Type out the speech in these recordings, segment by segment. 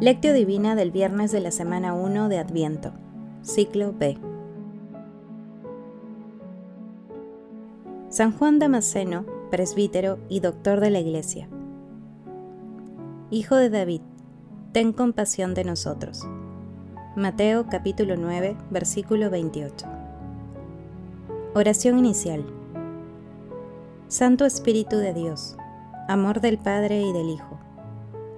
Lectio Divina del viernes de la semana 1 de Adviento, ciclo B. San Juan Damasceno, presbítero y doctor de la Iglesia. Hijo de David, ten compasión de nosotros. Mateo capítulo 9, versículo 28. Oración inicial. Santo Espíritu de Dios, amor del Padre y del Hijo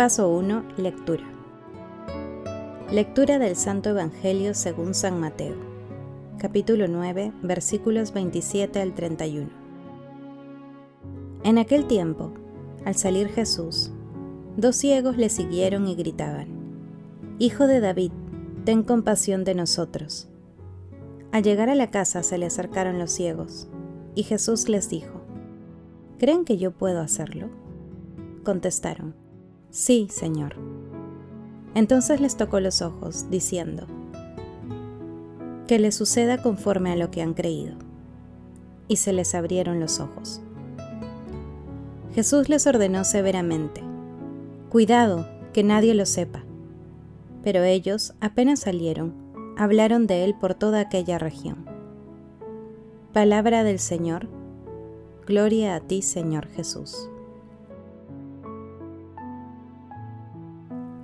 Paso 1. Lectura. Lectura del Santo Evangelio según San Mateo, capítulo 9, versículos 27 al 31. En aquel tiempo, al salir Jesús, dos ciegos le siguieron y gritaban, Hijo de David, ten compasión de nosotros. Al llegar a la casa se le acercaron los ciegos, y Jesús les dijo, ¿Creen que yo puedo hacerlo? Contestaron, Sí, Señor. Entonces les tocó los ojos, diciendo, Que les suceda conforme a lo que han creído. Y se les abrieron los ojos. Jesús les ordenó severamente, Cuidado, que nadie lo sepa. Pero ellos, apenas salieron, hablaron de él por toda aquella región. Palabra del Señor. Gloria a ti, Señor Jesús.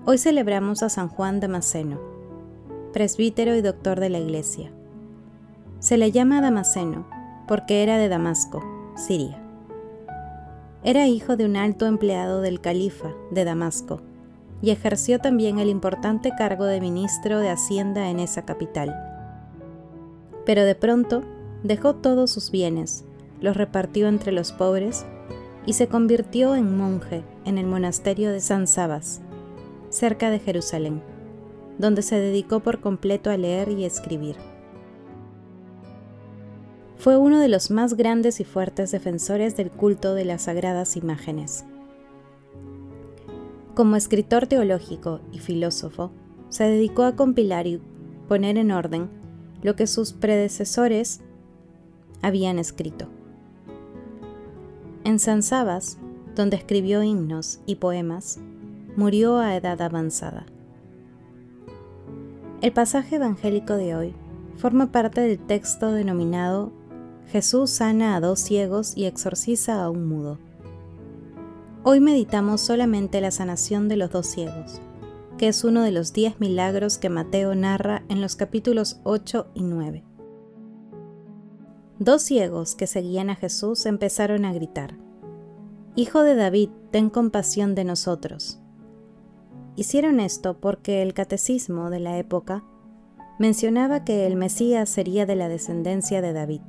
Hoy celebramos a San Juan Damasceno, presbítero y doctor de la Iglesia. Se le llama Damasceno porque era de Damasco, Siria. Era hijo de un alto empleado del califa de Damasco y ejerció también el importante cargo de ministro de Hacienda en esa capital. Pero de pronto dejó todos sus bienes, los repartió entre los pobres y se convirtió en monje en el monasterio de San Sabas, cerca de Jerusalén, donde se dedicó por completo a leer y escribir. Fue uno de los más grandes y fuertes defensores del culto de las sagradas imágenes. Como escritor teológico y filósofo, se dedicó a compilar y poner en orden lo que sus predecesores habían escrito. En San Sabas, donde escribió himnos y poemas, murió a edad avanzada. El pasaje evangélico de hoy forma parte del texto denominado Jesús sana a dos ciegos y exorciza a un mudo. Hoy meditamos solamente la sanación de los dos ciegos, que es uno de los diez milagros que Mateo narra en los capítulos 8 y 9. Dos ciegos que seguían a Jesús empezaron a gritar, Hijo de David, ten compasión de nosotros. Hicieron esto porque el catecismo de la época mencionaba que el Mesías sería de la descendencia de David.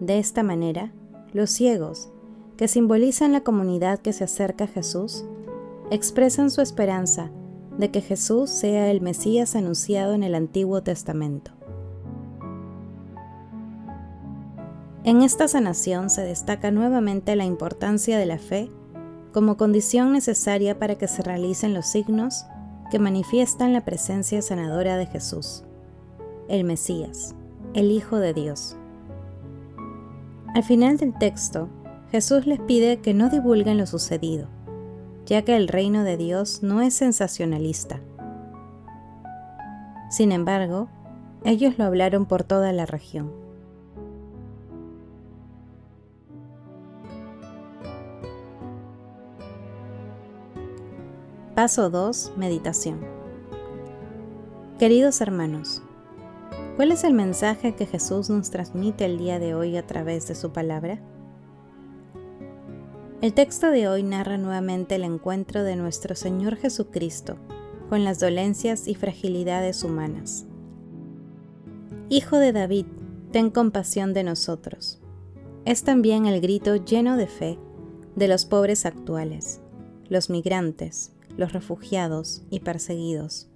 De esta manera, los ciegos, que simbolizan la comunidad que se acerca a Jesús, expresan su esperanza de que Jesús sea el Mesías anunciado en el Antiguo Testamento. En esta sanación se destaca nuevamente la importancia de la fe como condición necesaria para que se realicen los signos que manifiestan la presencia sanadora de Jesús, el Mesías, el Hijo de Dios. Al final del texto, Jesús les pide que no divulguen lo sucedido, ya que el reino de Dios no es sensacionalista. Sin embargo, ellos lo hablaron por toda la región. Paso 2. Meditación. Queridos hermanos, ¿cuál es el mensaje que Jesús nos transmite el día de hoy a través de su palabra? El texto de hoy narra nuevamente el encuentro de nuestro Señor Jesucristo con las dolencias y fragilidades humanas. Hijo de David, ten compasión de nosotros. Es también el grito lleno de fe de los pobres actuales, los migrantes, los refugiados y perseguidos,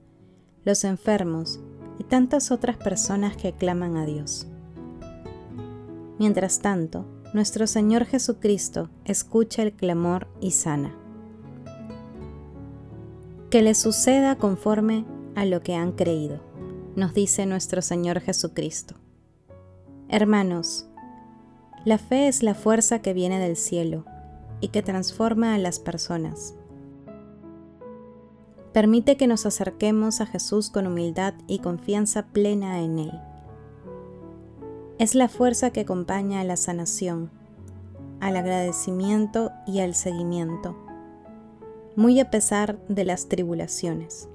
los enfermos y tantas otras personas que claman a Dios. Mientras tanto, nuestro Señor Jesucristo escucha el clamor y sana. Que le suceda conforme a lo que han creído, nos dice nuestro Señor Jesucristo. Hermanos, la fe es la fuerza que viene del cielo y que transforma a las personas. Permite que nos acerquemos a Jesús con humildad y confianza plena en Él. Es la fuerza que acompaña a la sanación, al agradecimiento y al seguimiento, muy a pesar de las tribulaciones.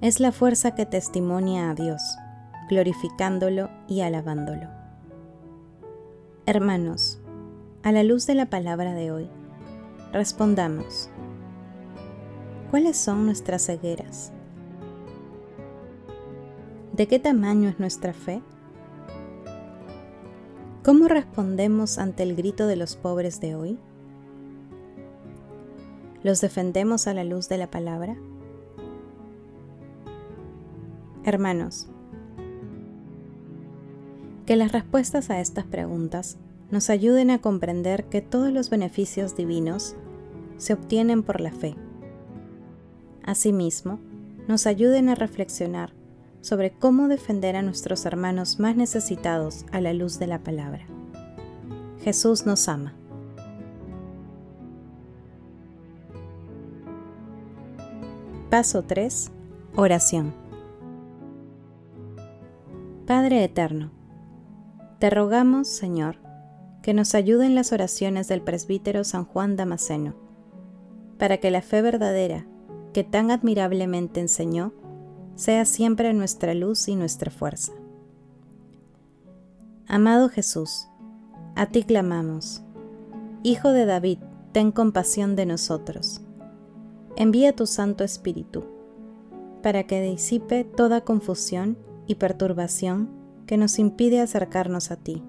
Es la fuerza que testimonia a Dios, glorificándolo y alabándolo. Hermanos, a la luz de la palabra de hoy, respondamos, ¿cuáles son nuestras cegueras? ¿De qué tamaño es nuestra fe? ¿Cómo respondemos ante el grito de los pobres de hoy? ¿Los defendemos a la luz de la palabra? Hermanos, que las respuestas a estas preguntas nos ayuden a comprender que todos los beneficios divinos se obtienen por la fe. Asimismo, nos ayuden a reflexionar sobre cómo defender a nuestros hermanos más necesitados a la luz de la palabra. Jesús nos ama. Paso 3. Oración. Padre Eterno, te rogamos, Señor, que nos ayuden las oraciones del presbítero San Juan Damasceno, para que la fe verdadera que tan admirablemente enseñó sea siempre nuestra luz y nuestra fuerza. Amado Jesús, a ti clamamos. Hijo de David, ten compasión de nosotros. Envía tu Santo Espíritu, para que disipe toda confusión y perturbación que nos impide acercarnos a ti.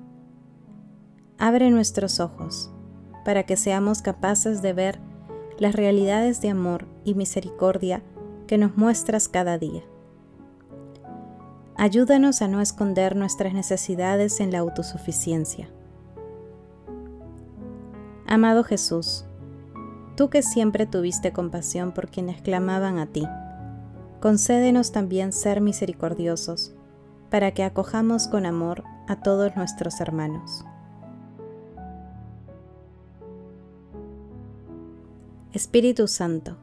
Abre nuestros ojos para que seamos capaces de ver las realidades de amor y misericordia que nos muestras cada día. Ayúdanos a no esconder nuestras necesidades en la autosuficiencia. Amado Jesús, tú que siempre tuviste compasión por quienes clamaban a ti, concédenos también ser misericordiosos para que acojamos con amor a todos nuestros hermanos. Espíritu Santo,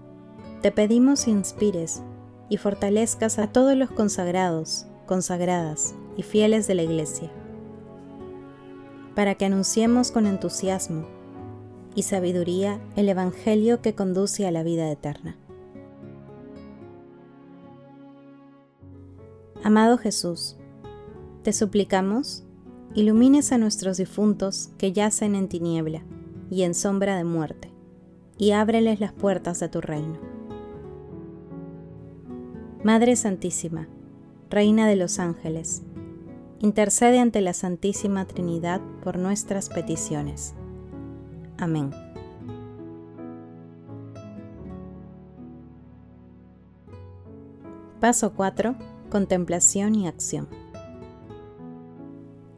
te pedimos inspires y fortalezcas a todos los consagrados, consagradas y fieles de la Iglesia, para que anunciemos con entusiasmo y sabiduría el Evangelio que conduce a la vida eterna. Amado Jesús, te suplicamos, ilumines a nuestros difuntos que yacen en tiniebla y en sombra de muerte, y ábreles las puertas de tu reino. Madre Santísima, Reina de los Ángeles, intercede ante la Santísima Trinidad por nuestras peticiones. Amén. Paso 4 Contemplación y acción.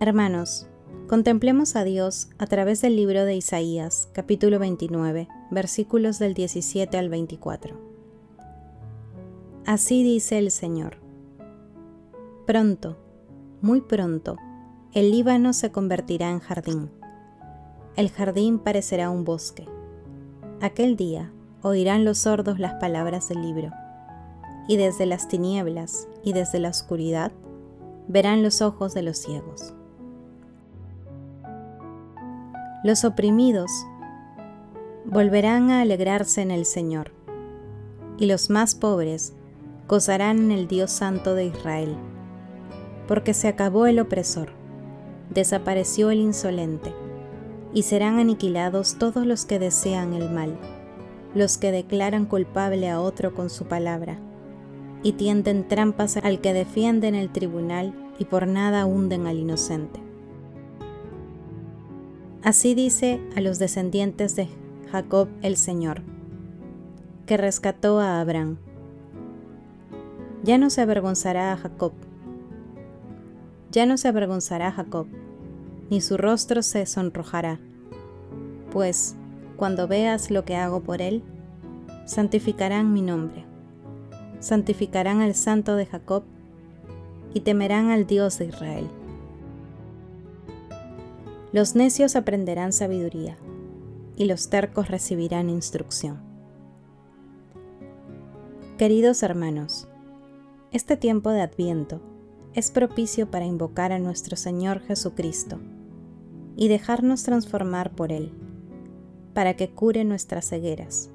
Hermanos, contemplemos a Dios a través del libro de Isaías, capítulo 29, versículos del 17 al 24. Así dice el Señor. Pronto, muy pronto, el Líbano se convertirá en jardín. El jardín parecerá un bosque. Aquel día oirán los sordos las palabras del libro y desde las tinieblas y desde la oscuridad verán los ojos de los ciegos. Los oprimidos volverán a alegrarse en el Señor, y los más pobres gozarán en el Dios Santo de Israel, porque se acabó el opresor, desapareció el insolente, y serán aniquilados todos los que desean el mal, los que declaran culpable a otro con su palabra y tienden trampas al que defiende en el tribunal y por nada hunden al inocente. Así dice a los descendientes de Jacob el Señor, que rescató a Abraham. Ya no se avergonzará a Jacob. Ya no se avergonzará Jacob, ni su rostro se sonrojará. Pues, cuando veas lo que hago por él, santificarán mi nombre, santificarán al Santo de Jacob y temerán al Dios de Israel. Los necios aprenderán sabiduría y los tercos recibirán instrucción. Queridos hermanos, este tiempo de Adviento es propicio para invocar a nuestro Señor Jesucristo y dejarnos transformar por Él, para que cure nuestras cegueras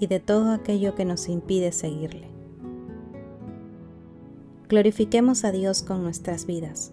y de todo aquello que nos impide seguirle. Glorifiquemos a Dios con nuestras vidas,